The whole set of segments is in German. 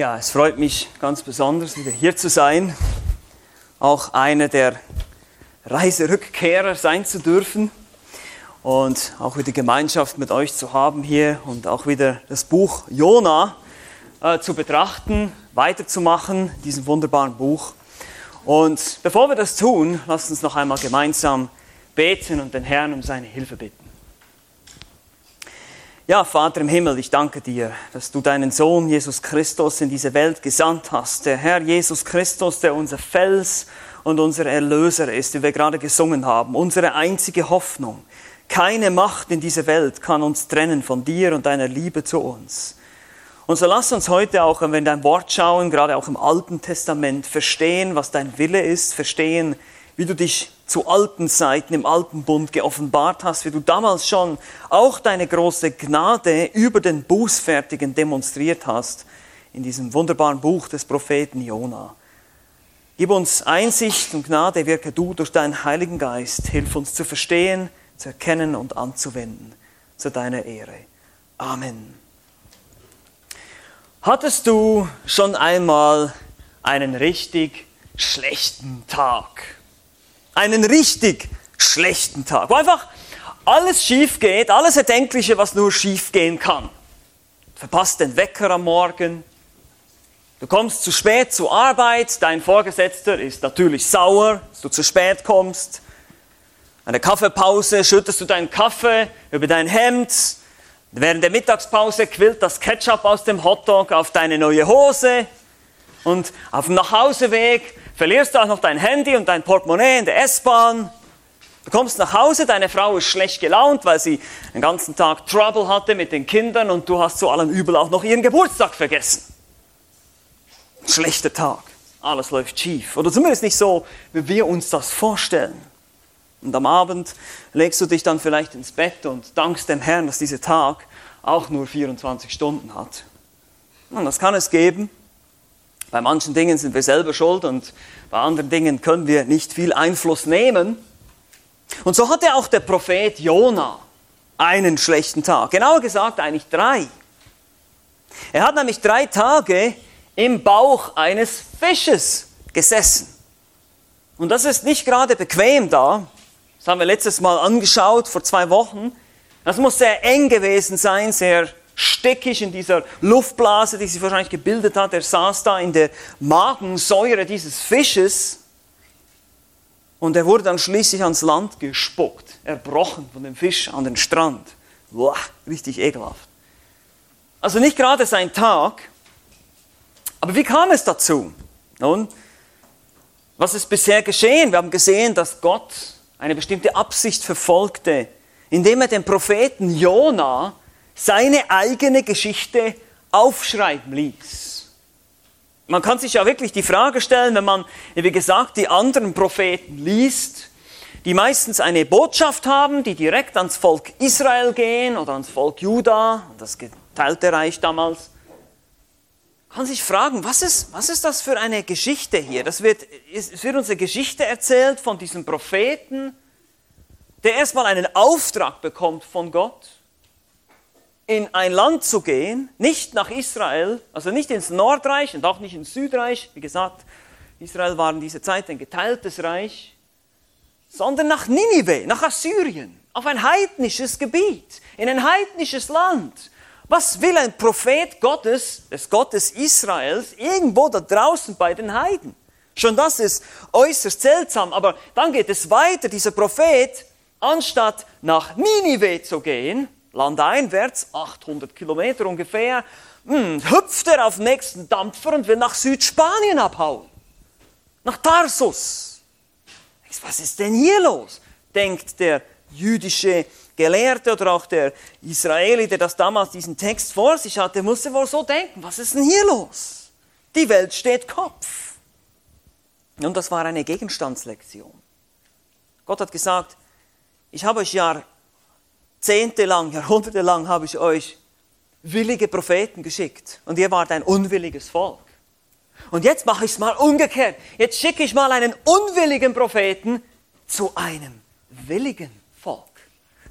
Ja, es freut mich ganz besonders, wieder hier zu sein, auch einer der Reiserückkehrer sein zu dürfen und auch wieder Gemeinschaft mit euch zu haben hier und auch wieder das Buch Jona äh, zu betrachten, weiterzumachen, diesem wunderbaren Buch. Und bevor wir das tun, lasst uns noch einmal gemeinsam beten und den Herrn um seine Hilfe bitten. Ja, Vater im Himmel, ich danke dir, dass du deinen Sohn Jesus Christus in diese Welt gesandt hast. Der Herr Jesus Christus, der unser Fels und unser Erlöser ist, wie wir gerade gesungen haben, unsere einzige Hoffnung. Keine Macht in dieser Welt kann uns trennen von dir und deiner Liebe zu uns. Und so lass uns heute auch, wenn wir in dein Wort schauen, gerade auch im Alten Testament, verstehen, was dein Wille ist, verstehen, wie du dich zu alten Zeiten im alten Bund geoffenbart hast, wie du damals schon auch deine große Gnade über den Bußfertigen demonstriert hast in diesem wunderbaren Buch des Propheten Jona. Gib uns Einsicht und Gnade, wirke du durch deinen Heiligen Geist. Hilf uns zu verstehen, zu erkennen und anzuwenden zu deiner Ehre. Amen. Hattest du schon einmal einen richtig schlechten Tag? Einen richtig schlechten Tag, wo einfach alles schief geht, alles Erdenkliche, was nur schief gehen kann. Du verpasst den Wecker am Morgen, du kommst zu spät zur Arbeit, dein Vorgesetzter ist natürlich sauer, dass du zu spät kommst. Eine Kaffeepause schüttest du deinen Kaffee über dein Hemd, Während der Mittagspause quillt das Ketchup aus dem Hotdog auf deine neue Hose. Und auf dem Nachhauseweg verlierst du auch noch dein Handy und dein Portemonnaie in der S-Bahn. Du kommst nach Hause, deine Frau ist schlecht gelaunt, weil sie den ganzen Tag Trouble hatte mit den Kindern und du hast zu allem Übel auch noch ihren Geburtstag vergessen. Schlechter Tag. Alles läuft schief. Oder zumindest nicht so, wie wir uns das vorstellen. Und am Abend legst du dich dann vielleicht ins Bett und dankst dem Herrn, dass dieser Tag auch nur 24 Stunden hat. Und das kann es geben. Bei manchen Dingen sind wir selber schuld und bei anderen Dingen können wir nicht viel Einfluss nehmen. Und so hatte auch der Prophet Jona einen schlechten Tag. Genauer gesagt eigentlich drei. Er hat nämlich drei Tage im Bauch eines Fisches gesessen. Und das ist nicht gerade bequem da. Das haben wir letztes Mal angeschaut, vor zwei Wochen. Das muss sehr eng gewesen sein, sehr steckig in dieser Luftblase, die sich wahrscheinlich gebildet hat. Er saß da in der Magensäure dieses Fisches und er wurde dann schließlich ans Land gespuckt, erbrochen von dem Fisch an den Strand. Boah, richtig ekelhaft. Also nicht gerade sein Tag. Aber wie kam es dazu? Nun, was ist bisher geschehen? Wir haben gesehen, dass Gott eine bestimmte Absicht verfolgte, indem er den Propheten Jona seine eigene Geschichte aufschreiben ließ. Man kann sich ja wirklich die Frage stellen, wenn man, wie gesagt, die anderen Propheten liest, die meistens eine Botschaft haben, die direkt ans Volk Israel gehen oder ans Volk Juda, das geteilte Reich damals, kann sich fragen, was ist, was ist das für eine Geschichte hier? Das wird, es wird uns eine Geschichte erzählt von diesem Propheten, der erstmal einen Auftrag bekommt von Gott in ein Land zu gehen, nicht nach Israel, also nicht ins Nordreich und auch nicht ins Südreich, wie gesagt, Israel war in dieser Zeit ein geteiltes Reich, sondern nach Ninive, nach Assyrien, auf ein heidnisches Gebiet, in ein heidnisches Land. Was will ein Prophet Gottes, des Gottes Israels, irgendwo da draußen bei den Heiden? Schon das ist äußerst seltsam, aber dann geht es weiter. Dieser Prophet, anstatt nach Ninive zu gehen, landeinwärts, 800 Kilometer ungefähr, hm, hüpft er auf den nächsten Dampfer und will nach Südspanien abhauen. Nach Tarsus. Was ist denn hier los? Denkt der jüdische Gelehrte oder auch der Israeli, der das damals diesen Text vor sich hatte, musste wohl so denken, was ist denn hier los? Die Welt steht Kopf. Und das war eine Gegenstandslektion. Gott hat gesagt, ich habe euch ja Jahrzehntelang, jahrhundertelang habe ich euch willige Propheten geschickt und ihr wart ein unwilliges Volk. Und jetzt mache ich es mal umgekehrt. Jetzt schicke ich mal einen unwilligen Propheten zu einem willigen Volk,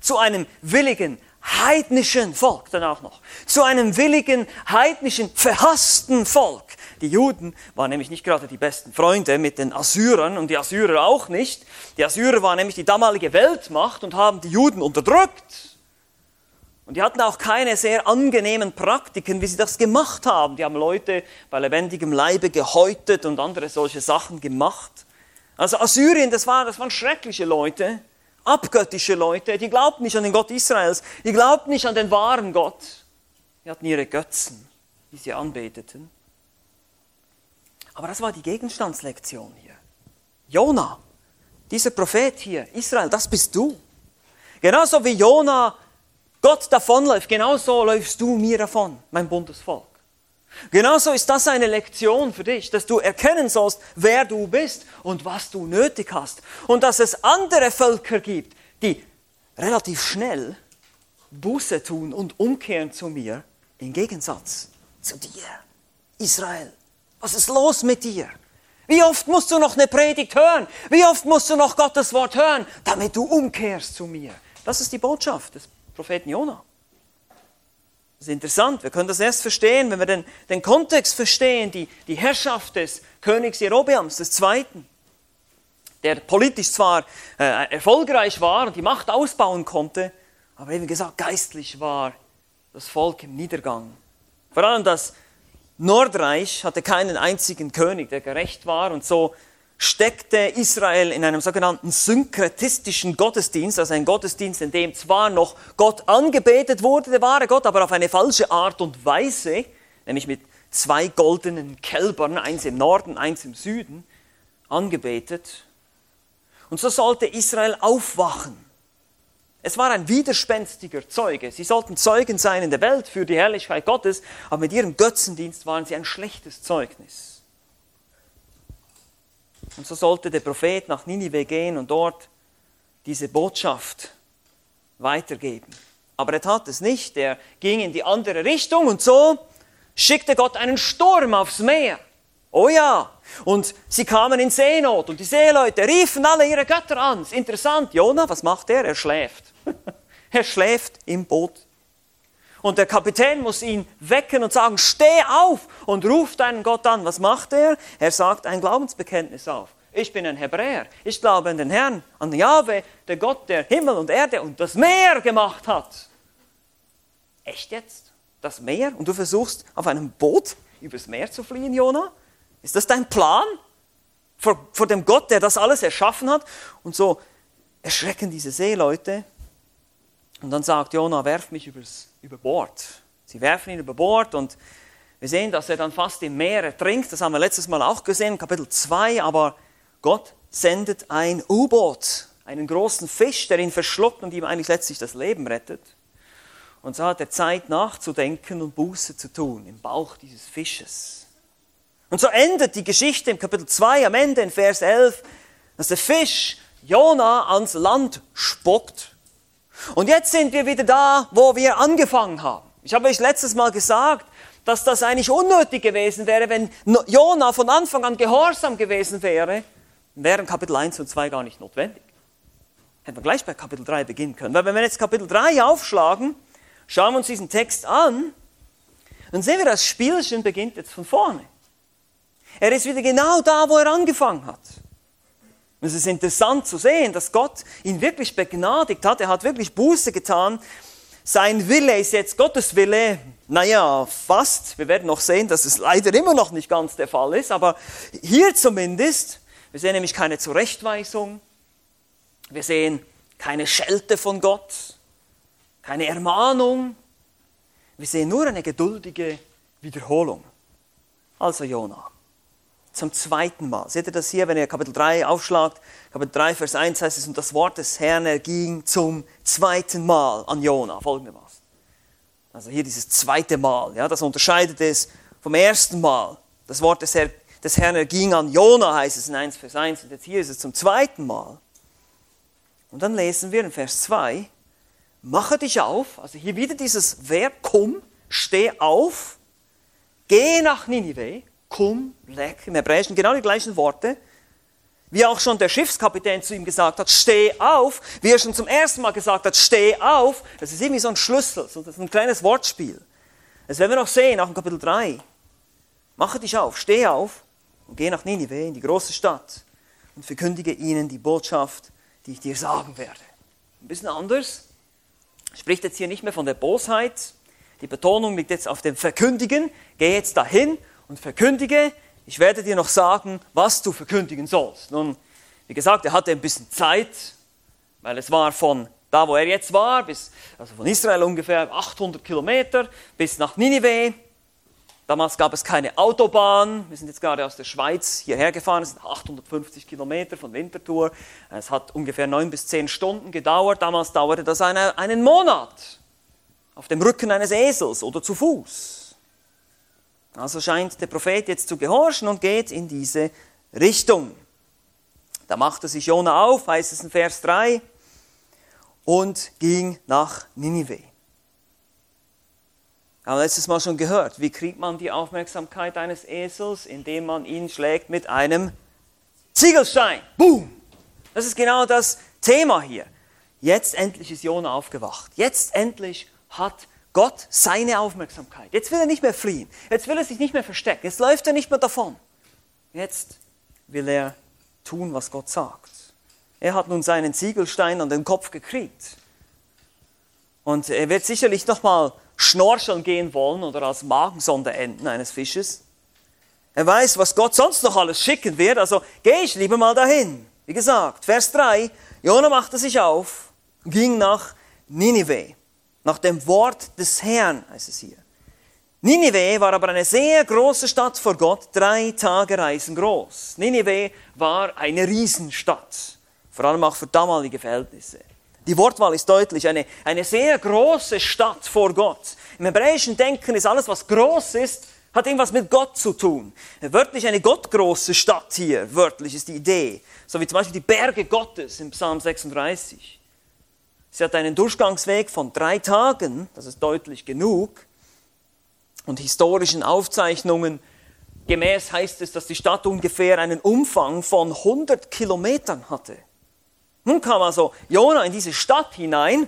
zu einem willigen heidnischen Volk dann auch noch. Zu einem willigen, heidnischen, verhassten Volk. Die Juden waren nämlich nicht gerade die besten Freunde mit den Assyrern und die Assyrer auch nicht. Die Assyrer waren nämlich die damalige Weltmacht und haben die Juden unterdrückt. Und die hatten auch keine sehr angenehmen Praktiken, wie sie das gemacht haben. Die haben Leute bei lebendigem Leibe gehäutet und andere solche Sachen gemacht. Also Assyrien, das, war, das waren schreckliche Leute, abgöttische Leute, die glaubten nicht an den Gott Israels, die glaubten nicht an den wahren Gott. Die hatten ihre Götzen, die sie anbeteten. Aber das war die Gegenstandslektion hier. Jona, dieser Prophet hier, Israel, das bist du. Genauso wie Jona Gott davonläuft, genauso läufst du mir davon, mein Bundesvolk. Genauso ist das eine Lektion für dich, dass du erkennen sollst, wer du bist und was du nötig hast. Und dass es andere Völker gibt, die relativ schnell Buße tun und umkehren zu mir, im Gegensatz zu dir, Israel. Was ist los mit dir? Wie oft musst du noch eine Predigt hören? Wie oft musst du noch Gottes Wort hören, damit du umkehrst zu mir? Das ist die Botschaft des Propheten Jona. Das ist interessant, wir können das erst verstehen, wenn wir den, den Kontext verstehen, die, die Herrschaft des Königs Jerobeams, des Zweiten, der politisch zwar äh, erfolgreich war und die Macht ausbauen konnte, aber eben gesagt, geistlich war das Volk im Niedergang. Vor allem das Nordreich hatte keinen einzigen König, der gerecht war und so steckte Israel in einem sogenannten synkretistischen Gottesdienst, also ein Gottesdienst, in dem zwar noch Gott angebetet wurde, der wahre Gott, aber auf eine falsche Art und Weise, nämlich mit zwei goldenen Kälbern, eins im Norden, eins im Süden, angebetet. Und so sollte Israel aufwachen es war ein widerspenstiger Zeuge. Sie sollten Zeugen sein in der Welt für die Herrlichkeit Gottes, aber mit ihrem Götzendienst waren sie ein schlechtes Zeugnis. Und so sollte der Prophet nach Ninive gehen und dort diese Botschaft weitergeben. Aber er tat es nicht, er ging in die andere Richtung und so schickte Gott einen Sturm aufs Meer. Oh ja, und sie kamen in Seenot und die Seeleute riefen alle ihre Götter an. Ist interessant, Jona, was macht er? Er schläft. er schläft im Boot. Und der Kapitän muss ihn wecken und sagen, steh auf und ruft deinen Gott an. Was macht er? Er sagt ein Glaubensbekenntnis auf. Ich bin ein Hebräer. Ich glaube an den Herrn, an Jahwe, der Gott, der Himmel und Erde und das Meer gemacht hat. Echt jetzt? Das Meer? Und du versuchst auf einem Boot übers Meer zu fliehen, Jona? Ist das dein Plan? Vor, vor dem Gott, der das alles erschaffen hat? Und so erschrecken diese Seeleute. Und dann sagt Jona, werf mich übers, über Bord. Sie werfen ihn über Bord und wir sehen, dass er dann fast im Meer ertrinkt. Das haben wir letztes Mal auch gesehen, Kapitel 2. Aber Gott sendet ein U-Boot, einen großen Fisch, der ihn verschluckt und ihm eigentlich letztlich das Leben rettet. Und so hat er Zeit nachzudenken und Buße zu tun im Bauch dieses Fisches. Und so endet die Geschichte im Kapitel 2 am Ende in Vers 11, dass der Fisch Jona ans Land spuckt. Und jetzt sind wir wieder da, wo wir angefangen haben. Ich habe euch letztes Mal gesagt, dass das eigentlich unnötig gewesen wäre, wenn Jona von Anfang an gehorsam gewesen wäre, wären Kapitel 1 und 2 gar nicht notwendig. Hätten wir gleich bei Kapitel 3 beginnen können. Weil wenn wir jetzt Kapitel 3 aufschlagen, schauen wir uns diesen Text an, dann sehen wir, das Spielchen beginnt jetzt von vorne. Er ist wieder genau da, wo er angefangen hat. Es ist interessant zu sehen, dass Gott ihn wirklich begnadigt hat. Er hat wirklich Buße getan. Sein Wille ist jetzt Gottes Wille. Naja, fast. Wir werden noch sehen, dass es leider immer noch nicht ganz der Fall ist. Aber hier zumindest, wir sehen nämlich keine Zurechtweisung. Wir sehen keine Schelte von Gott, keine Ermahnung. Wir sehen nur eine geduldige Wiederholung. Also Jonah zum zweiten Mal. Seht ihr das hier, wenn ihr Kapitel 3 aufschlagt? Kapitel 3, Vers 1 heißt es, und das Wort des Herrn erging zum zweiten Mal an Jona, folgendermaßen. Also hier dieses zweite Mal, ja, das unterscheidet es vom ersten Mal. Das Wort des, Herr, des Herrn erging an Jona, heißt es in 1, Vers 1, und jetzt hier ist es zum zweiten Mal. Und dann lesen wir in Vers 2, mache dich auf, also hier wieder dieses Verb, komm, steh auf, geh nach Ninive, kum, lek, im Hebräischen genau die gleichen Worte. wie auch schon der Schiffskapitän zu ihm gesagt hat, steh auf, wie er schon zum ersten Mal gesagt hat, steh auf, das ist irgendwie so ein Schlüssel, so das ist ein kleines Wortspiel. Das werden wir noch sehen, auch in Kapitel 3. Mache dich auf, steh auf und geh nach Ninive, in die große Stadt, und verkündige ihnen die Botschaft, die ich dir sagen werde. Ein bisschen anders. Spricht jetzt hier nicht mehr von der Bosheit. Die Betonung liegt jetzt auf dem Verkündigen. Geh jetzt dahin und verkündige ich werde dir noch sagen, was du verkündigen sollst. Nun, wie gesagt, er hatte ein bisschen Zeit, weil es war von da, wo er jetzt war, bis, also von Israel ungefähr 800 Kilometer bis nach Ninive. Damals gab es keine Autobahn. Wir sind jetzt gerade aus der Schweiz hierher gefahren. Es sind 850 Kilometer von Winterthur. Es hat ungefähr neun bis zehn Stunden gedauert. Damals dauerte das eine, einen Monat auf dem Rücken eines Esels oder zu Fuß. Also scheint der Prophet jetzt zu gehorchen und geht in diese Richtung. Da machte sich Jona auf, heißt es in Vers 3, und ging nach Ninive. Wir haben letztes Mal schon gehört, wie kriegt man die Aufmerksamkeit eines Esels, indem man ihn schlägt mit einem Ziegelstein. Boom! Das ist genau das Thema hier. Jetzt endlich ist Jona aufgewacht. Jetzt endlich hat Gott seine Aufmerksamkeit. Jetzt will er nicht mehr fliehen. Jetzt will er sich nicht mehr verstecken. Jetzt läuft er nicht mehr davon. Jetzt will er tun, was Gott sagt. Er hat nun seinen Ziegelstein an den Kopf gekriegt. Und er wird sicherlich nochmal schnorcheln gehen wollen oder als Magensonde enden eines Fisches. Er weiß, was Gott sonst noch alles schicken wird, also gehe ich lieber mal dahin. Wie gesagt, Vers 3, Jona machte sich auf, ging nach Ninive nach dem Wort des Herrn, heißt es hier. Ninive war aber eine sehr große Stadt vor Gott, drei Tage Reisen groß. Ninive war eine Riesenstadt, vor allem auch für damalige Verhältnisse. Die Wortwahl ist deutlich, eine, eine sehr große Stadt vor Gott. Im hebräischen Denken ist alles, was groß ist, hat irgendwas mit Gott zu tun. Wörtlich eine gottgroße Stadt hier, wörtlich ist die Idee. So wie zum Beispiel die Berge Gottes im Psalm 36. Sie hat einen Durchgangsweg von drei Tagen, das ist deutlich genug. Und historischen Aufzeichnungen gemäß heißt es, dass die Stadt ungefähr einen Umfang von 100 Kilometern hatte. Nun kam also Jona in diese Stadt hinein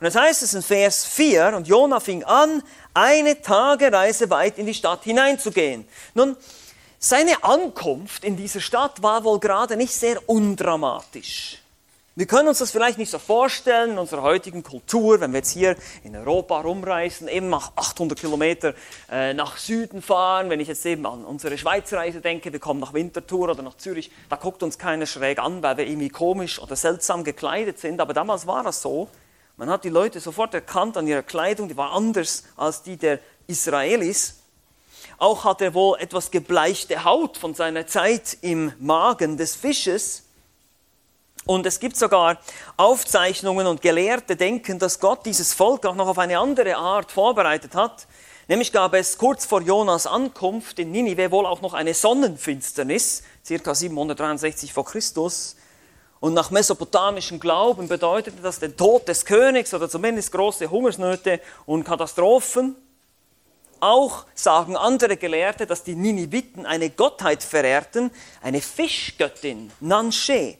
und das heißt es in Vers 4, und Jona fing an, eine Tagereise weit in die Stadt hineinzugehen. Nun, seine Ankunft in diese Stadt war wohl gerade nicht sehr undramatisch. Wir können uns das vielleicht nicht so vorstellen in unserer heutigen Kultur, wenn wir jetzt hier in Europa rumreisen, eben nach 800 Kilometer äh, nach Süden fahren. Wenn ich jetzt eben an unsere Schweizreise denke, wir kommen nach Winterthur oder nach Zürich, da guckt uns keiner schräg an, weil wir irgendwie komisch oder seltsam gekleidet sind. Aber damals war das so. Man hat die Leute sofort erkannt an ihrer Kleidung, die war anders als die der Israelis. Auch hat er wohl etwas gebleichte Haut von seiner Zeit im Magen des Fisches. Und es gibt sogar Aufzeichnungen und Gelehrte denken, dass Gott dieses Volk auch noch auf eine andere Art vorbereitet hat. Nämlich gab es kurz vor Jonas Ankunft in Ninive wohl auch noch eine Sonnenfinsternis, circa 763 vor Christus. Und nach mesopotamischem Glauben bedeutete das den Tod des Königs oder zumindest große Hungersnöte und Katastrophen. Auch sagen andere Gelehrte, dass die Niniviten eine Gottheit verehrten, eine Fischgöttin, Nanshe.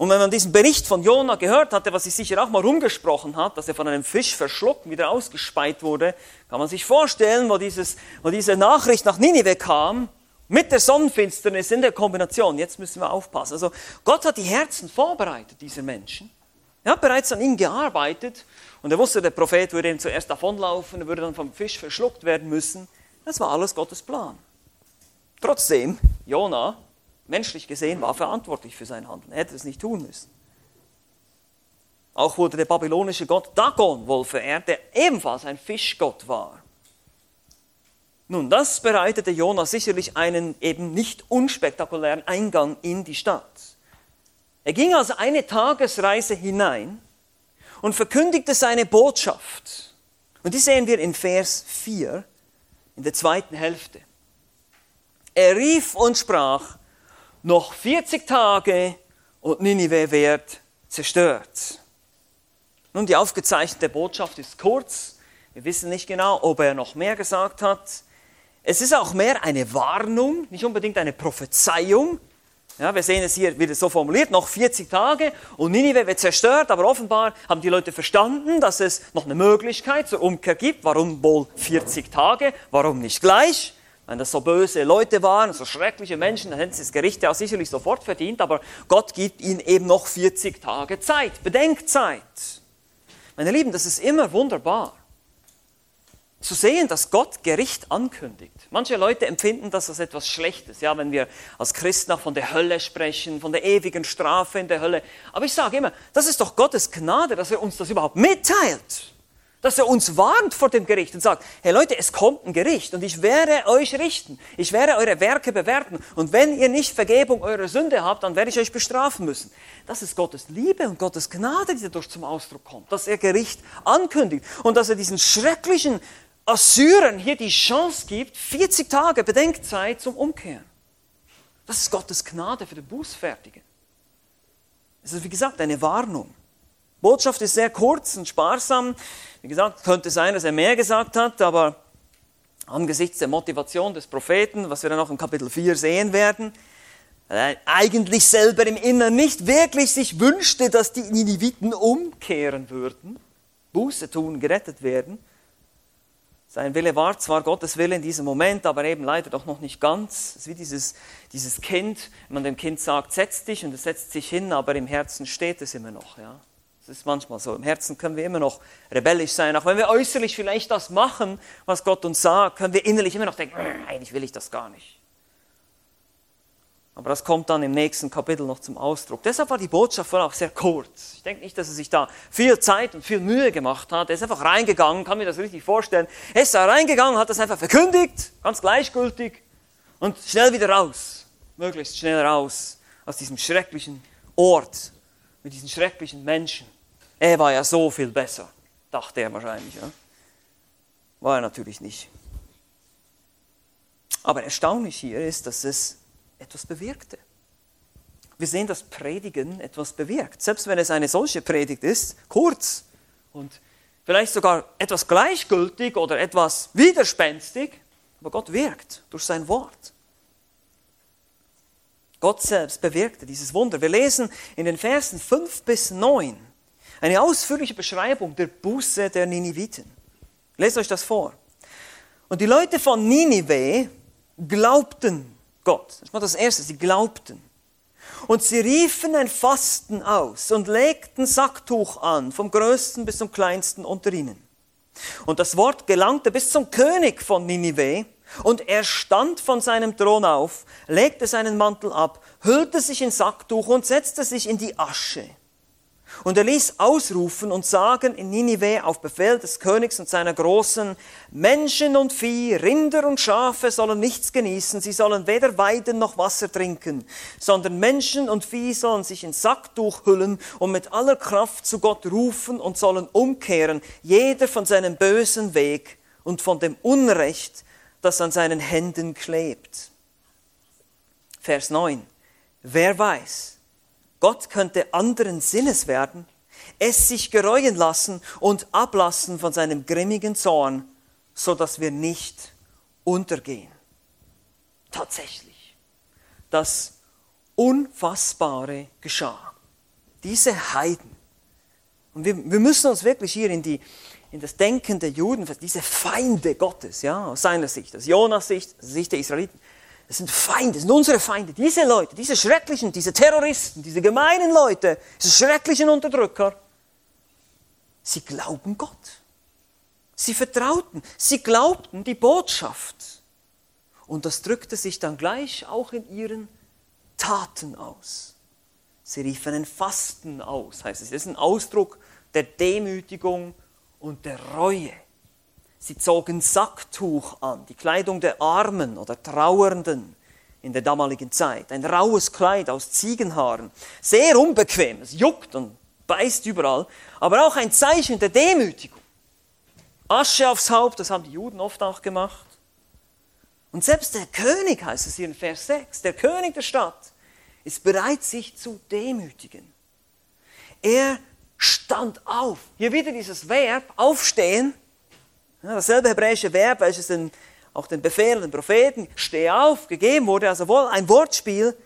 Und wenn man diesen Bericht von Jona gehört hatte, was sich sicher auch mal rumgesprochen hat, dass er von einem Fisch verschluckt, wieder ausgespeit wurde, kann man sich vorstellen, wo, dieses, wo diese Nachricht nach Ninive kam, mit der Sonnenfinsternis in der Kombination. Jetzt müssen wir aufpassen. Also Gott hat die Herzen vorbereitet, dieser Menschen. Er hat bereits an ihnen gearbeitet und er wusste, der Prophet würde ihm zuerst davonlaufen, er würde dann vom Fisch verschluckt werden müssen. Das war alles Gottes Plan. Trotzdem, Jona menschlich gesehen, war verantwortlich für sein Handeln. Er hätte es nicht tun müssen. Auch wurde der babylonische Gott Dagon wohl verehrt, der ebenfalls ein Fischgott war. Nun, das bereitete Jona sicherlich einen eben nicht unspektakulären Eingang in die Stadt. Er ging also eine Tagesreise hinein und verkündigte seine Botschaft. Und die sehen wir in Vers 4, in der zweiten Hälfte. Er rief und sprach, noch 40 Tage und Ninive wird zerstört. Nun, die aufgezeichnete Botschaft ist kurz. Wir wissen nicht genau, ob er noch mehr gesagt hat. Es ist auch mehr eine Warnung, nicht unbedingt eine Prophezeiung. Ja, wir sehen es hier wieder so formuliert, noch 40 Tage und Ninive wird zerstört, aber offenbar haben die Leute verstanden, dass es noch eine Möglichkeit zur Umkehr gibt. Warum wohl 40 Tage? Warum nicht gleich? Wenn das so böse Leute waren, so schreckliche Menschen, dann hätten sie das Gericht ja sicherlich sofort verdient, aber Gott gibt ihnen eben noch 40 Tage Zeit, Bedenkzeit. Meine Lieben, das ist immer wunderbar zu sehen, dass Gott Gericht ankündigt. Manche Leute empfinden das als etwas Schlechtes, ja, wenn wir als Christen auch von der Hölle sprechen, von der ewigen Strafe in der Hölle. Aber ich sage immer, das ist doch Gottes Gnade, dass er uns das überhaupt mitteilt. Dass er uns warnt vor dem Gericht und sagt, hey Leute, es kommt ein Gericht und ich werde euch richten. Ich werde eure Werke bewerten. Und wenn ihr nicht Vergebung eurer Sünde habt, dann werde ich euch bestrafen müssen. Das ist Gottes Liebe und Gottes Gnade, die dadurch zum Ausdruck kommt. Dass er Gericht ankündigt und dass er diesen schrecklichen Assyrern hier die Chance gibt, 40 Tage Bedenkzeit zum Umkehren. Das ist Gottes Gnade für den Bußfertigen. Es ist wie gesagt eine Warnung. Botschaft ist sehr kurz und sparsam. Wie gesagt, könnte sein, dass er mehr gesagt hat, aber angesichts der Motivation des Propheten, was wir dann auch im Kapitel 4 sehen werden, eigentlich selber im Inneren nicht wirklich sich wünschte, dass die Niniviten umkehren würden, Buße tun, gerettet werden, sein Wille war zwar Gottes Wille in diesem Moment, aber eben leider doch noch nicht ganz. Es ist wie dieses, dieses Kind, wenn man dem Kind sagt, setz dich und es setzt sich hin, aber im Herzen steht es immer noch. Ja? Das ist manchmal so. Im Herzen können wir immer noch rebellisch sein. Auch wenn wir äußerlich vielleicht das machen, was Gott uns sagt, können wir innerlich immer noch denken, hm, eigentlich will ich das gar nicht. Aber das kommt dann im nächsten Kapitel noch zum Ausdruck. Deshalb war die Botschaft wohl auch sehr kurz. Ich denke nicht, dass er sich da viel Zeit und viel Mühe gemacht hat. Er ist einfach reingegangen, kann mir das richtig vorstellen. Er ist da reingegangen, hat das einfach verkündigt, ganz gleichgültig und schnell wieder raus. Möglichst schnell raus aus diesem schrecklichen Ort mit diesen schrecklichen Menschen. Er war ja so viel besser, dachte er wahrscheinlich. Ja? War er natürlich nicht. Aber erstaunlich hier ist, dass es etwas bewirkte. Wir sehen, dass Predigen etwas bewirkt. Selbst wenn es eine solche Predigt ist, kurz und vielleicht sogar etwas gleichgültig oder etwas widerspenstig, aber Gott wirkt durch sein Wort. Gott selbst bewirkte dieses Wunder. Wir lesen in den Versen 5 bis 9 eine ausführliche Beschreibung der Buße der Niniviten. Lest euch das vor. Und die Leute von Ninive glaubten Gott. Das war das Erste, sie glaubten. Und sie riefen ein Fasten aus und legten Sacktuch an, vom größten bis zum kleinsten unter ihnen. Und das Wort gelangte bis zum König von Ninive, und er stand von seinem Thron auf, legte seinen Mantel ab, hüllte sich in Sacktuch und setzte sich in die Asche. Und er ließ ausrufen und sagen in Ninive auf Befehl des Königs und seiner Großen, Menschen und Vieh, Rinder und Schafe sollen nichts genießen, sie sollen weder weiden noch Wasser trinken, sondern Menschen und Vieh sollen sich in Sacktuch hüllen und mit aller Kraft zu Gott rufen und sollen umkehren, jeder von seinem bösen Weg und von dem Unrecht, das an seinen Händen klebt. Vers 9. Wer weiß, Gott könnte anderen Sinnes werden, es sich gereuen lassen und ablassen von seinem grimmigen Zorn, so dass wir nicht untergehen. Tatsächlich, das Unfassbare geschah. Diese Heiden. Und wir, wir müssen uns wirklich hier in, die, in das Denken der Juden, diese Feinde Gottes, ja, aus seiner Sicht, aus Jonas Sicht, aus Sicht der Israeliten, das sind Feinde, das sind unsere Feinde. Diese Leute, diese schrecklichen, diese Terroristen, diese gemeinen Leute, diese schrecklichen Unterdrücker, sie glauben Gott. Sie vertrauten, sie glaubten die Botschaft. Und das drückte sich dann gleich auch in ihren Taten aus. Sie riefen ein Fasten aus, heißt es. Das ist ein Ausdruck der Demütigung und der Reue. Sie zogen Sacktuch an, die Kleidung der Armen oder Trauernden in der damaligen Zeit. Ein raues Kleid aus Ziegenhaaren. Sehr unbequem, es juckt und beißt überall, aber auch ein Zeichen der Demütigung. Asche aufs Haupt, das haben die Juden oft auch gemacht. Und selbst der König, heißt es hier in Vers 6, der König der Stadt, ist bereit, sich zu demütigen. Er stand auf. Hier wieder dieses Verb, aufstehen. Dasselbe hebräische Verb, welches den, auch den Befehlen, den Propheten, steh auf, gegeben wurde, also wohl ein Wortspiel.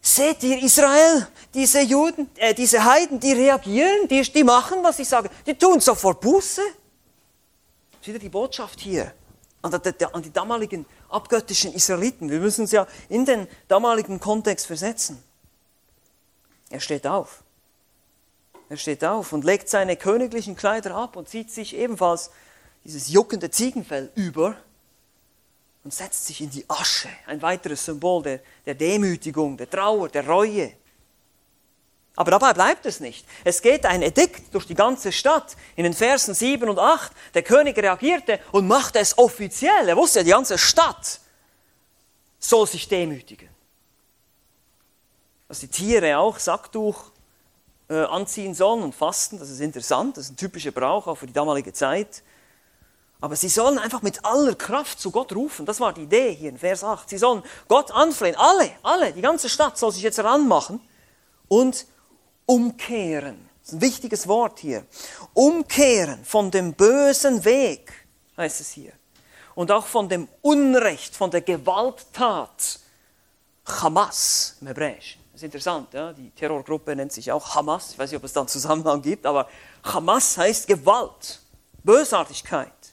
seht ihr Israel, diese Juden, äh, diese Heiden, die reagieren, die, die machen, was ich sage, die tun sofort Buße. Das ist wieder die Botschaft hier an die, an die damaligen abgöttischen Israeliten. Wir müssen uns ja in den damaligen Kontext versetzen. Er steht auf. Er steht auf und legt seine königlichen Kleider ab und zieht sich ebenfalls dieses juckende Ziegenfell über und setzt sich in die Asche. Ein weiteres Symbol der, der Demütigung, der Trauer, der Reue. Aber dabei bleibt es nicht. Es geht ein Edikt durch die ganze Stadt. In den Versen 7 und 8, der König reagierte und machte es offiziell. Er wusste, die ganze Stadt soll sich demütigen. Dass die Tiere auch Sacktuch äh, anziehen sollen und fasten, das ist interessant, das ist ein typischer Brauch auch für die damalige Zeit. Aber sie sollen einfach mit aller Kraft zu Gott rufen. Das war die Idee hier in Vers 8. Sie sollen Gott anflehen. Alle, alle, die ganze Stadt soll sich jetzt ranmachen und umkehren. Das ist ein wichtiges Wort hier. Umkehren von dem bösen Weg, heißt es hier. Und auch von dem Unrecht, von der Gewalttat. Hamas im Hebräischen. Das ist interessant, ja? die Terrorgruppe nennt sich auch Hamas. Ich weiß nicht, ob es da einen Zusammenhang gibt, aber Hamas heißt Gewalt, Bösartigkeit.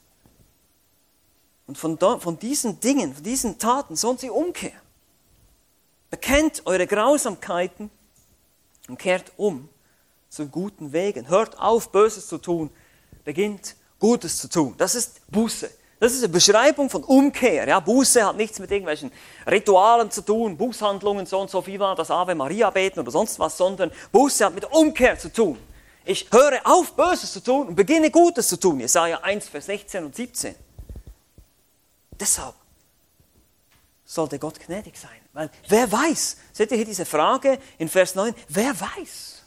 Und von, von diesen Dingen, von diesen Taten sollen sie umkehren. Bekennt eure Grausamkeiten und kehrt um zu guten Wegen. Hört auf, Böses zu tun, beginnt Gutes zu tun. Das ist Buße. Das ist eine Beschreibung von Umkehr. Ja, Buße hat nichts mit irgendwelchen Ritualen zu tun, Bußhandlungen, so und so viel war das Ave Maria beten oder sonst was, sondern Buße hat mit Umkehr zu tun. Ich höre auf, Böses zu tun und beginne Gutes zu tun. Jesaja 1, Vers 16 und 17. Deshalb sollte Gott gnädig sein. Weil wer weiß, seht ihr hier diese Frage in Vers 9, wer weiß?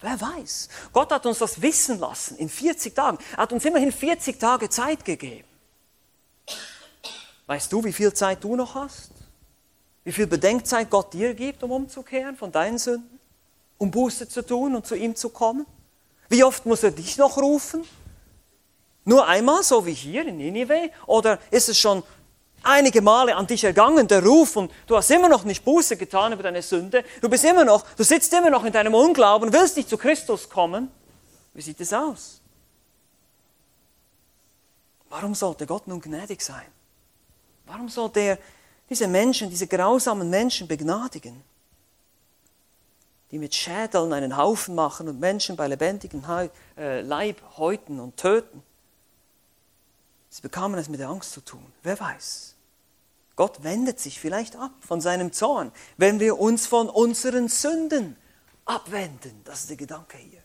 Wer weiß? Gott hat uns das wissen lassen in 40 Tagen. Er hat uns immerhin 40 Tage Zeit gegeben. Weißt du, wie viel Zeit du noch hast? Wie viel Bedenkzeit Gott dir gibt, um umzukehren von deinen Sünden? Um Buße zu tun und zu ihm zu kommen? Wie oft muss er dich noch rufen? Nur einmal, so wie hier in Ninive? Oder ist es schon einige Male an dich ergangen, der Ruf, und du hast immer noch nicht Buße getan über deine Sünde. Du bist immer noch, du sitzt immer noch in deinem Unglauben, willst nicht zu Christus kommen. Wie sieht es aus? Warum sollte Gott nun gnädig sein? Warum sollte er diese Menschen, diese grausamen Menschen begnadigen? Die mit Schädeln einen Haufen machen und Menschen bei lebendigem äh, Leib häuten und töten. Sie bekamen es mit der Angst zu tun. Wer weiß? Gott wendet sich vielleicht ab von seinem Zorn, wenn wir uns von unseren Sünden abwenden. Das ist der Gedanke hier.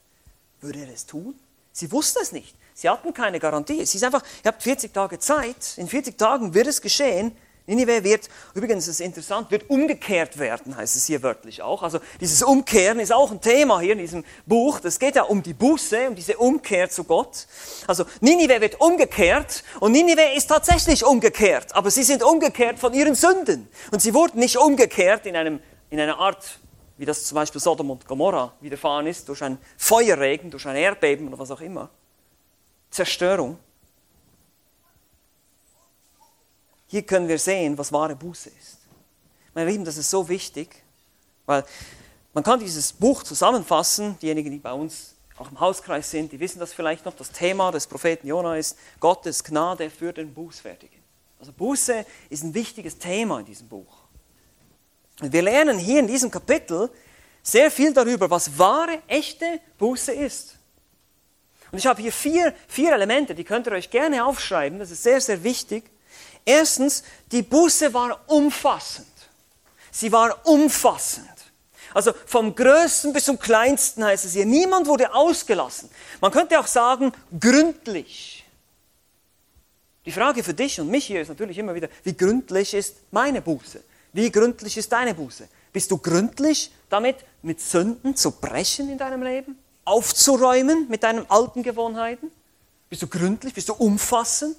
Würde er es tun? Sie wussten es nicht. Sie hatten keine Garantie. Sie ist einfach, ihr habt 40 Tage Zeit. In 40 Tagen wird es geschehen. Ninive wird, übrigens ist es interessant, wird umgekehrt werden, heißt es hier wörtlich auch. Also dieses Umkehren ist auch ein Thema hier in diesem Buch. Das geht ja um die Buße, um diese Umkehr zu Gott. Also Ninive wird umgekehrt und Ninive ist tatsächlich umgekehrt, aber sie sind umgekehrt von ihren Sünden. Und sie wurden nicht umgekehrt in, einem, in einer Art, wie das zum Beispiel Sodom und Gomorra widerfahren ist, durch ein Feuerregen, durch ein Erdbeben oder was auch immer. Zerstörung. Hier können wir sehen, was wahre Buße ist. Meine Lieben, das ist so wichtig, weil man kann dieses Buch zusammenfassen, diejenigen, die bei uns auch im Hauskreis sind, die wissen das vielleicht noch, das Thema des Propheten Jona ist Gottes Gnade für den Bußfertigen. Also Buße ist ein wichtiges Thema in diesem Buch. Und wir lernen hier in diesem Kapitel sehr viel darüber, was wahre, echte Buße ist. Und ich habe hier vier, vier Elemente, die könnt ihr euch gerne aufschreiben, das ist sehr, sehr wichtig. Erstens, die Buße war umfassend. Sie war umfassend. Also vom Größten bis zum Kleinsten heißt es hier. Niemand wurde ausgelassen. Man könnte auch sagen, gründlich. Die Frage für dich und mich hier ist natürlich immer wieder, wie gründlich ist meine Buße? Wie gründlich ist deine Buße? Bist du gründlich damit, mit Sünden zu brechen in deinem Leben? Aufzuräumen mit deinen alten Gewohnheiten? Bist du gründlich? Bist du umfassend?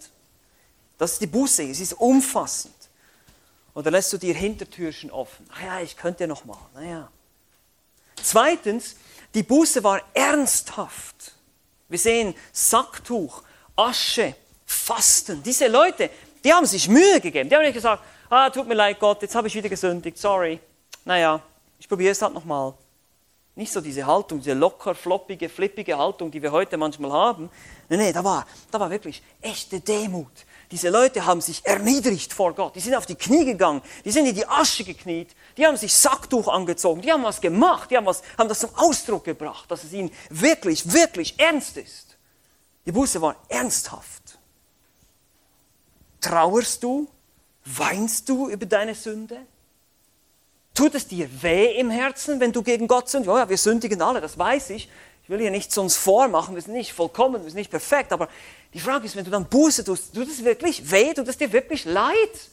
Das ist die Buße, sie ist umfassend. Oder lässt du dir Hintertürchen offen? Ach ja, ich könnte ja noch mal. Naja. Zweitens, die Buße war ernsthaft. Wir sehen Sacktuch, Asche, Fasten. Diese Leute, die haben sich Mühe gegeben. Die haben nicht gesagt, ah, tut mir leid Gott, jetzt habe ich wieder gesündigt, sorry. Naja, Ich probiere es halt nochmal. Nicht so diese Haltung, diese locker, floppige, flippige Haltung, die wir heute manchmal haben. Nein, nein, da war, da war wirklich echte Demut. Diese Leute haben sich erniedrigt vor Gott. Die sind auf die Knie gegangen. Die sind in die Asche gekniet. Die haben sich Sacktuch angezogen. Die haben was gemacht. Die haben, was, haben das zum Ausdruck gebracht, dass es ihnen wirklich, wirklich ernst ist. Die Buße war ernsthaft. Trauerst du? Weinst du über deine Sünde? Tut es dir weh im Herzen, wenn du gegen Gott sündigst? Ja, ja, wir sündigen alle, das weiß ich. Ich will hier nichts uns vormachen, wir sind nicht vollkommen, wir sind nicht perfekt, aber die Frage ist, wenn du dann Buße tust, tut es wirklich weh, tut es dir wirklich leid?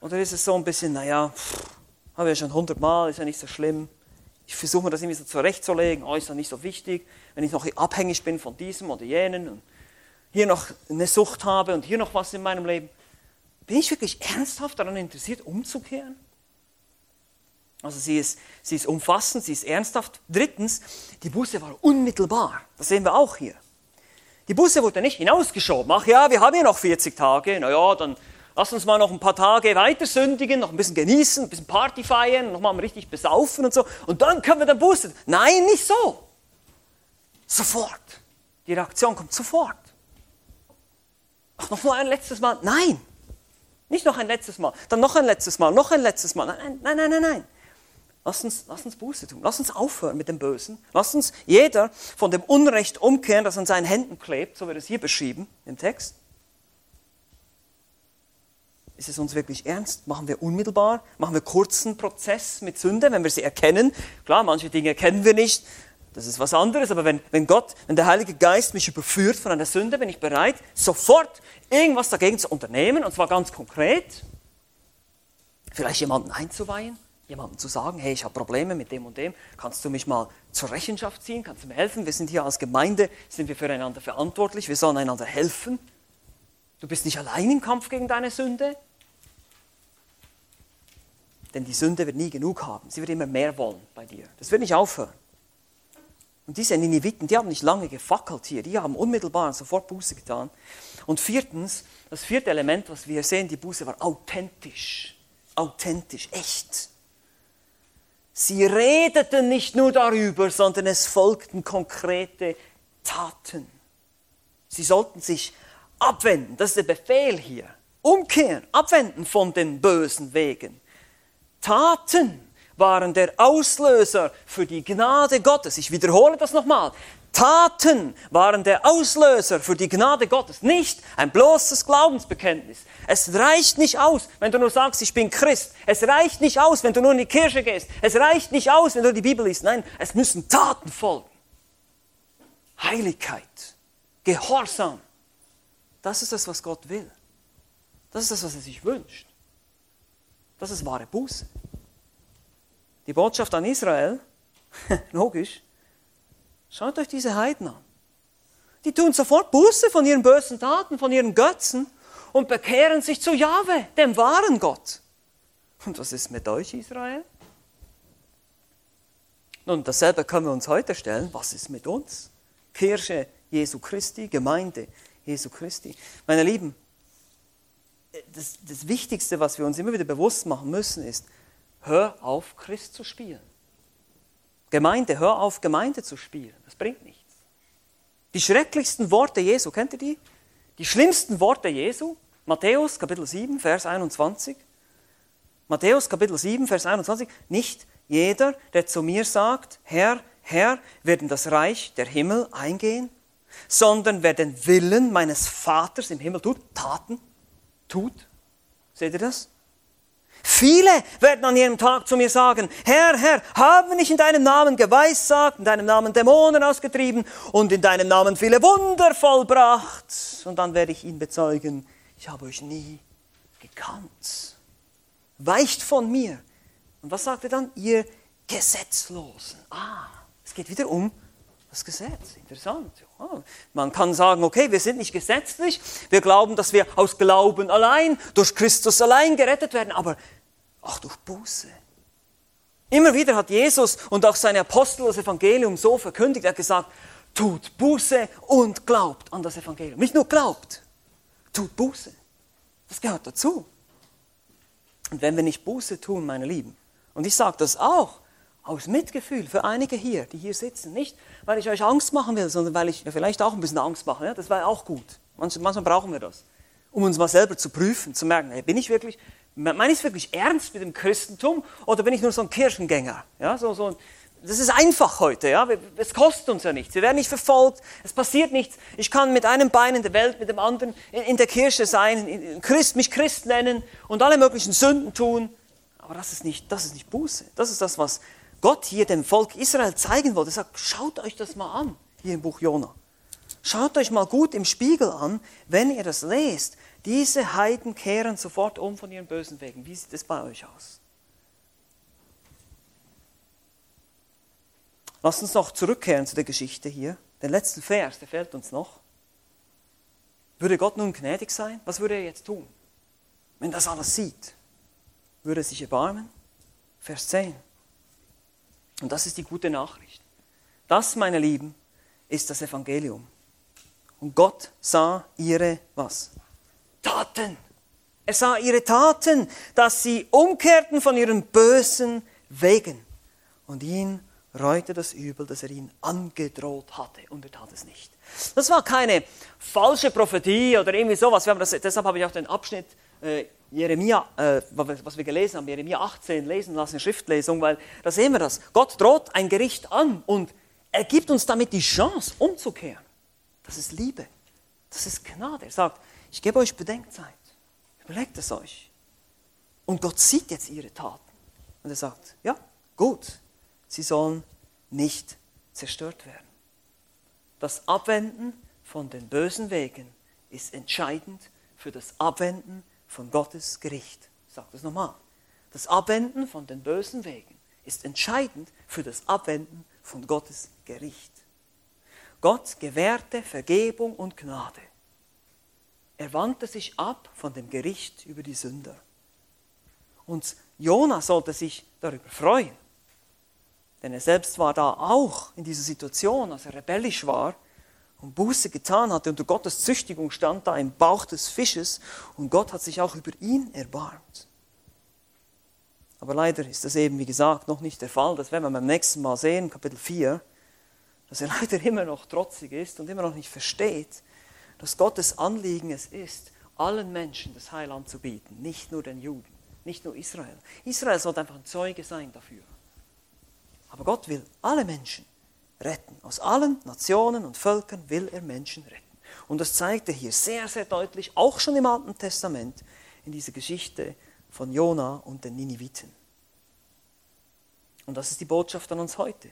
Oder ist es so ein bisschen, naja, habe ich ja schon hundertmal, ist ja nicht so schlimm. Ich versuche mir das irgendwie so zurechtzulegen, oh, ist ja nicht so wichtig, wenn ich noch abhängig bin von diesem oder jenen und hier noch eine Sucht habe und hier noch was in meinem Leben. Bin ich wirklich ernsthaft daran interessiert, umzukehren? Also sie ist, sie ist umfassend, sie ist ernsthaft. Drittens, die Buße war unmittelbar. Das sehen wir auch hier. Die Buße wurde nicht hinausgeschoben. Ach ja, wir haben ja noch 40 Tage. Na ja, dann lass uns mal noch ein paar Tage weiter sündigen, noch ein bisschen genießen, ein bisschen Party feiern, noch mal richtig besaufen und so. Und dann können wir dann bußen. Nein, nicht so. Sofort. Die Reaktion kommt sofort. Ach, noch mal ein letztes Mal. Nein. Nicht noch ein letztes Mal. Dann noch ein letztes Mal, noch ein letztes Mal. Nein, nein, nein, nein, nein. Lass uns, lass uns Buße tun. Lass uns aufhören mit dem Bösen. Lass uns jeder von dem Unrecht umkehren, das an seinen Händen klebt, so wird es hier beschrieben im Text. Ist es uns wirklich ernst? Machen wir unmittelbar? Machen wir kurzen Prozess mit Sünde, wenn wir sie erkennen? Klar, manche Dinge erkennen wir nicht. Das ist was anderes. Aber wenn, wenn Gott, wenn der Heilige Geist mich überführt von einer Sünde, bin ich bereit, sofort irgendwas dagegen zu unternehmen. Und zwar ganz konkret. Vielleicht jemanden einzuweihen jemandem zu sagen, hey, ich habe Probleme mit dem und dem, kannst du mich mal zur Rechenschaft ziehen, kannst du mir helfen? Wir sind hier als Gemeinde, sind wir füreinander verantwortlich, wir sollen einander helfen. Du bist nicht allein im Kampf gegen deine Sünde. Denn die Sünde wird nie genug haben, sie wird immer mehr wollen bei dir. Das wird nicht aufhören. Und diese Nineviten, die haben nicht lange gefackelt hier, die haben unmittelbar sofort Buße getan. Und viertens, das vierte Element, was wir sehen, die Buße war authentisch. Authentisch, echt. Sie redeten nicht nur darüber, sondern es folgten konkrete Taten. Sie sollten sich abwenden, das ist der Befehl hier. Umkehren, abwenden von den bösen Wegen. Taten waren der Auslöser für die Gnade Gottes. Ich wiederhole das nochmal. Taten waren der Auslöser für die Gnade Gottes, nicht ein bloßes Glaubensbekenntnis. Es reicht nicht aus, wenn du nur sagst, ich bin Christ. Es reicht nicht aus, wenn du nur in die Kirche gehst. Es reicht nicht aus, wenn du die Bibel liest. Nein, es müssen Taten folgen. Heiligkeit, Gehorsam. Das ist das, was Gott will. Das ist das, was er sich wünscht. Das ist wahre Buße. Die Botschaft an Israel, logisch, Schaut euch diese Heiden an. Die tun sofort Buße von ihren bösen Taten, von ihren Götzen und bekehren sich zu Jahwe, dem wahren Gott. Und was ist mit euch, Israel? Nun, dasselbe können wir uns heute stellen. Was ist mit uns? Kirche Jesu Christi, Gemeinde Jesu Christi. Meine Lieben, das, das Wichtigste, was wir uns immer wieder bewusst machen müssen, ist, hör auf, Christ zu spielen. Gemeinde, hör auf, Gemeinde zu spielen. Das bringt nichts. Die schrecklichsten Worte Jesu, kennt ihr die? Die schlimmsten Worte Jesu, Matthäus Kapitel 7, Vers 21. Matthäus Kapitel 7, Vers 21. Nicht jeder, der zu mir sagt, Herr, Herr, wird in das Reich der Himmel eingehen, sondern wer den Willen meines Vaters im Himmel tut, Taten tut. Seht ihr das? Viele werden an jedem Tag zu mir sagen, Herr, Herr, haben nicht in deinem Namen geweissagt, in deinem Namen Dämonen ausgetrieben und in deinem Namen viele Wunder vollbracht? Und dann werde ich ihnen bezeugen, ich habe euch nie gekannt. Weicht von mir. Und was sagt er dann? Ihr Gesetzlosen. Ah, es geht wieder um das Gesetz. Interessant. Man kann sagen, okay, wir sind nicht gesetzlich, wir glauben, dass wir aus Glauben allein, durch Christus allein gerettet werden, aber auch durch Buße. Immer wieder hat Jesus und auch seine Apostel das Evangelium so verkündigt. Er hat gesagt, tut Buße und glaubt an das Evangelium. Nicht nur glaubt, tut Buße. Das gehört dazu. Und wenn wir nicht Buße tun, meine Lieben, Und ich sage das auch aus Mitgefühl für einige hier, die hier sitzen. Nicht, weil ich euch Angst machen will, sondern weil ich vielleicht auch ein bisschen Angst mache. Ja? Das war auch gut. Manchmal, manchmal brauchen wir das, um uns mal selber zu prüfen, zu merken, hey, bin ich wirklich, meine ich es wirklich ernst mit dem Christentum oder bin ich nur so ein Kirchengänger? Ja, so, so, das ist einfach heute, ja. Es kostet uns ja nichts. Wir werden nicht verfolgt, es passiert nichts. Ich kann mit einem Bein in der Welt, mit dem anderen in der Kirche sein, Christ, mich Christ nennen und alle möglichen Sünden tun. Aber das ist nicht, das ist nicht Buße. Das ist das, was Gott hier dem Volk Israel zeigen wollte. Er sagt, schaut euch das mal an, hier im Buch Jona. Schaut euch mal gut im Spiegel an, wenn ihr das lest. Diese Heiden kehren sofort um von ihren bösen Wegen. Wie sieht es bei euch aus? Lasst uns noch zurückkehren zu der Geschichte hier. Den letzten Vers, der fehlt uns noch. Würde Gott nun gnädig sein? Was würde er jetzt tun? Wenn das alles sieht, würde er sich erbarmen? Vers 10. Und das ist die gute Nachricht. Das, meine Lieben, ist das Evangelium. Und Gott sah ihre was? Taten. Er sah ihre Taten, dass sie umkehrten von ihren bösen Wegen und ihn reute das Übel, das er ihnen angedroht hatte und er tat es nicht. Das war keine falsche Prophetie oder irgendwie sowas. Das, deshalb habe ich auch den Abschnitt äh, Jeremia, äh, was wir gelesen haben, Jeremia 18 lesen lassen, Schriftlesung, weil da sehen wir das. Gott droht ein Gericht an und er gibt uns damit die Chance, umzukehren. Das ist Liebe. Das ist Gnade. Er sagt, ich gebe euch Bedenkzeit. Überlegt es euch. Und Gott sieht jetzt ihre Taten. Und er sagt, ja, gut, sie sollen nicht zerstört werden. Das Abwenden von den bösen Wegen ist entscheidend für das Abwenden von Gottes Gericht. Ich sage das nochmal. Das Abwenden von den bösen Wegen ist entscheidend für das Abwenden von Gottes Gericht. Gott gewährte Vergebung und Gnade. Er wandte sich ab von dem Gericht über die Sünder. Und Jona sollte sich darüber freuen, denn er selbst war da auch in dieser Situation, als er rebellisch war und Buße getan hatte, unter Gottes Züchtigung stand da im Bauch des Fisches und Gott hat sich auch über ihn erbarmt. Aber leider ist das eben, wie gesagt, noch nicht der Fall. Das werden wir beim nächsten Mal sehen, Kapitel 4, dass er leider immer noch trotzig ist und immer noch nicht versteht, dass Gottes Anliegen es ist, allen Menschen das Heil anzubieten, nicht nur den Juden, nicht nur Israel. Israel sollte einfach ein Zeuge sein dafür. Aber Gott will alle Menschen retten. Aus allen Nationen und Völkern will er Menschen retten. Und das zeigt er hier sehr, sehr deutlich, auch schon im Alten Testament, in dieser Geschichte von Jona und den Niniviten. Und das ist die Botschaft an uns heute.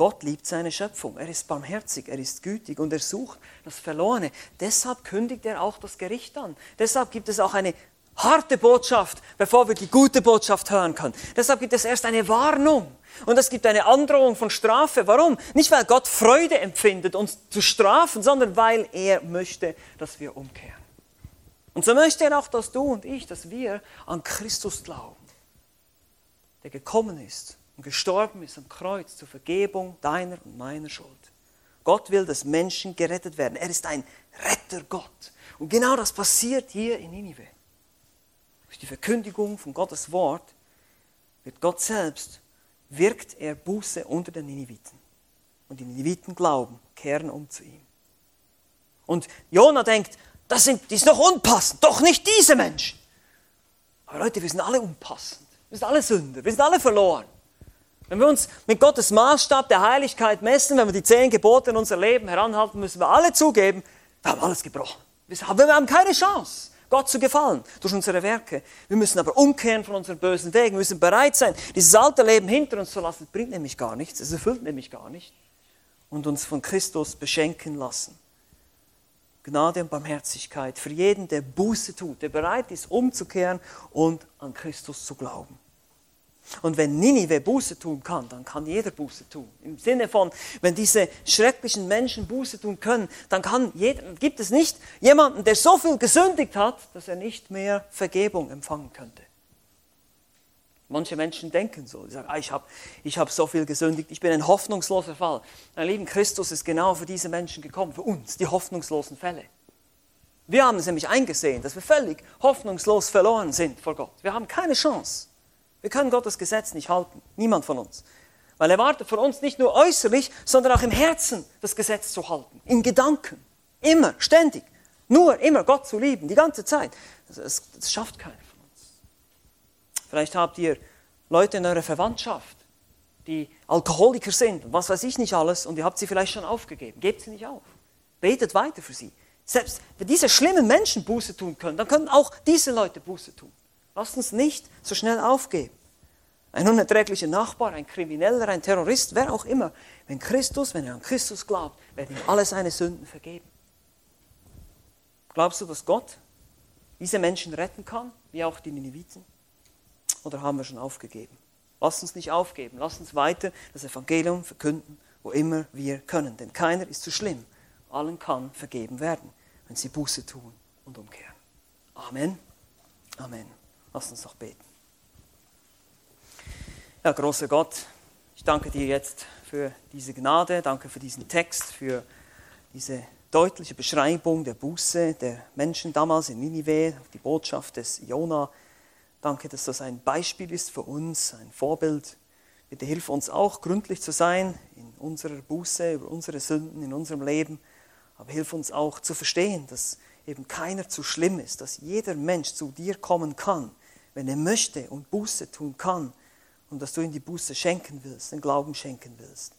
Gott liebt seine Schöpfung, er ist barmherzig, er ist gütig und er sucht das Verlorene. Deshalb kündigt er auch das Gericht an. Deshalb gibt es auch eine harte Botschaft, bevor wir die gute Botschaft hören können. Deshalb gibt es erst eine Warnung und es gibt eine Androhung von Strafe. Warum? Nicht, weil Gott Freude empfindet, uns zu strafen, sondern weil er möchte, dass wir umkehren. Und so möchte er auch, dass du und ich, dass wir an Christus glauben, der gekommen ist und gestorben ist am Kreuz zur Vergebung deiner und meiner Schuld. Gott will, dass Menschen gerettet werden. Er ist ein Rettergott. Und genau das passiert hier in Ninive. Durch die Verkündigung von Gottes Wort wird Gott selbst, wirkt er Buße unter den Niniviten. Und die Niniviten glauben, kehren um zu ihm. Und Jona denkt, das, sind, das ist noch unpassend, doch nicht diese Menschen. Aber Leute, wir sind alle unpassend. Wir sind alle Sünder, wir sind alle verloren. Wenn wir uns mit Gottes Maßstab der Heiligkeit messen, wenn wir die zehn Gebote in unser Leben heranhalten, müssen wir alle zugeben, wir haben alles gebrochen. Wir haben keine Chance. Gott zu gefallen durch unsere Werke. Wir müssen aber umkehren von unseren bösen Wegen. Wir müssen bereit sein, dieses alte Leben hinter uns zu lassen. Das bringt nämlich gar nichts. Es erfüllt nämlich gar nicht. Und uns von Christus beschenken lassen. Gnade und Barmherzigkeit für jeden, der Buße tut, der bereit ist, umzukehren und an Christus zu glauben. Und wenn Ninive Buße tun kann, dann kann jeder Buße tun. Im Sinne von, wenn diese schrecklichen Menschen Buße tun können, dann kann jeder, gibt es nicht jemanden, der so viel gesündigt hat, dass er nicht mehr Vergebung empfangen könnte. Manche Menschen denken so, die sagen, ah, ich habe ich hab so viel gesündigt, ich bin ein hoffnungsloser Fall. Mein lieben Christus ist genau für diese Menschen gekommen, für uns, die hoffnungslosen Fälle. Wir haben es nämlich eingesehen, dass wir völlig hoffnungslos verloren sind vor Gott. Wir haben keine Chance. Wir können Gottes Gesetz nicht halten. Niemand von uns. Weil er wartet von uns nicht nur äußerlich, sondern auch im Herzen das Gesetz zu halten. In Gedanken. Immer, ständig. Nur, immer Gott zu lieben, die ganze Zeit. Das, das schafft keiner von uns. Vielleicht habt ihr Leute in eurer Verwandtschaft, die Alkoholiker sind und was weiß ich nicht alles und ihr habt sie vielleicht schon aufgegeben. Gebt sie nicht auf. Betet weiter für sie. Selbst wenn diese schlimmen Menschen Buße tun können, dann können auch diese Leute Buße tun. Lasst uns nicht so schnell aufgeben. Ein unerträglicher Nachbar, ein Krimineller, ein Terrorist, wer auch immer. Wenn Christus, wenn er an Christus glaubt, werden ihm alle seine Sünden vergeben. Glaubst du, dass Gott diese Menschen retten kann, wie auch die Nineviten? Oder haben wir schon aufgegeben? Lass uns nicht aufgeben. Lass uns weiter das Evangelium verkünden, wo immer wir können. Denn keiner ist zu schlimm. Allen kann vergeben werden, wenn sie Buße tun und umkehren. Amen. Amen. Lass uns noch beten. Ja, großer Gott, ich danke dir jetzt für diese Gnade, danke für diesen Text, für diese deutliche Beschreibung der Buße der Menschen damals in Ninive, die Botschaft des Jona. Danke, dass das ein Beispiel ist für uns, ein Vorbild. Bitte hilf uns auch, gründlich zu sein in unserer Buße, über unsere Sünden, in unserem Leben. Aber hilf uns auch zu verstehen, dass eben keiner zu schlimm ist, dass jeder Mensch zu dir kommen kann, wenn er möchte und Buße tun kann und dass du ihm die Buße schenken willst, den Glauben schenken willst.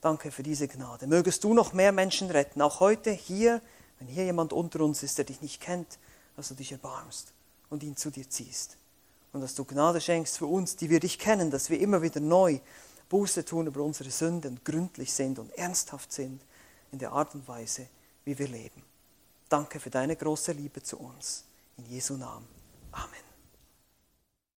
Danke für diese Gnade. Mögest du noch mehr Menschen retten, auch heute hier, wenn hier jemand unter uns ist, der dich nicht kennt, dass du dich erbarmst und ihn zu dir ziehst und dass du Gnade schenkst für uns, die wir dich kennen, dass wir immer wieder neu Buße tun über unsere Sünden, gründlich sind und ernsthaft sind in der Art und Weise, wie wir leben. Danke für deine große Liebe zu uns. In Jesu Namen. Amen.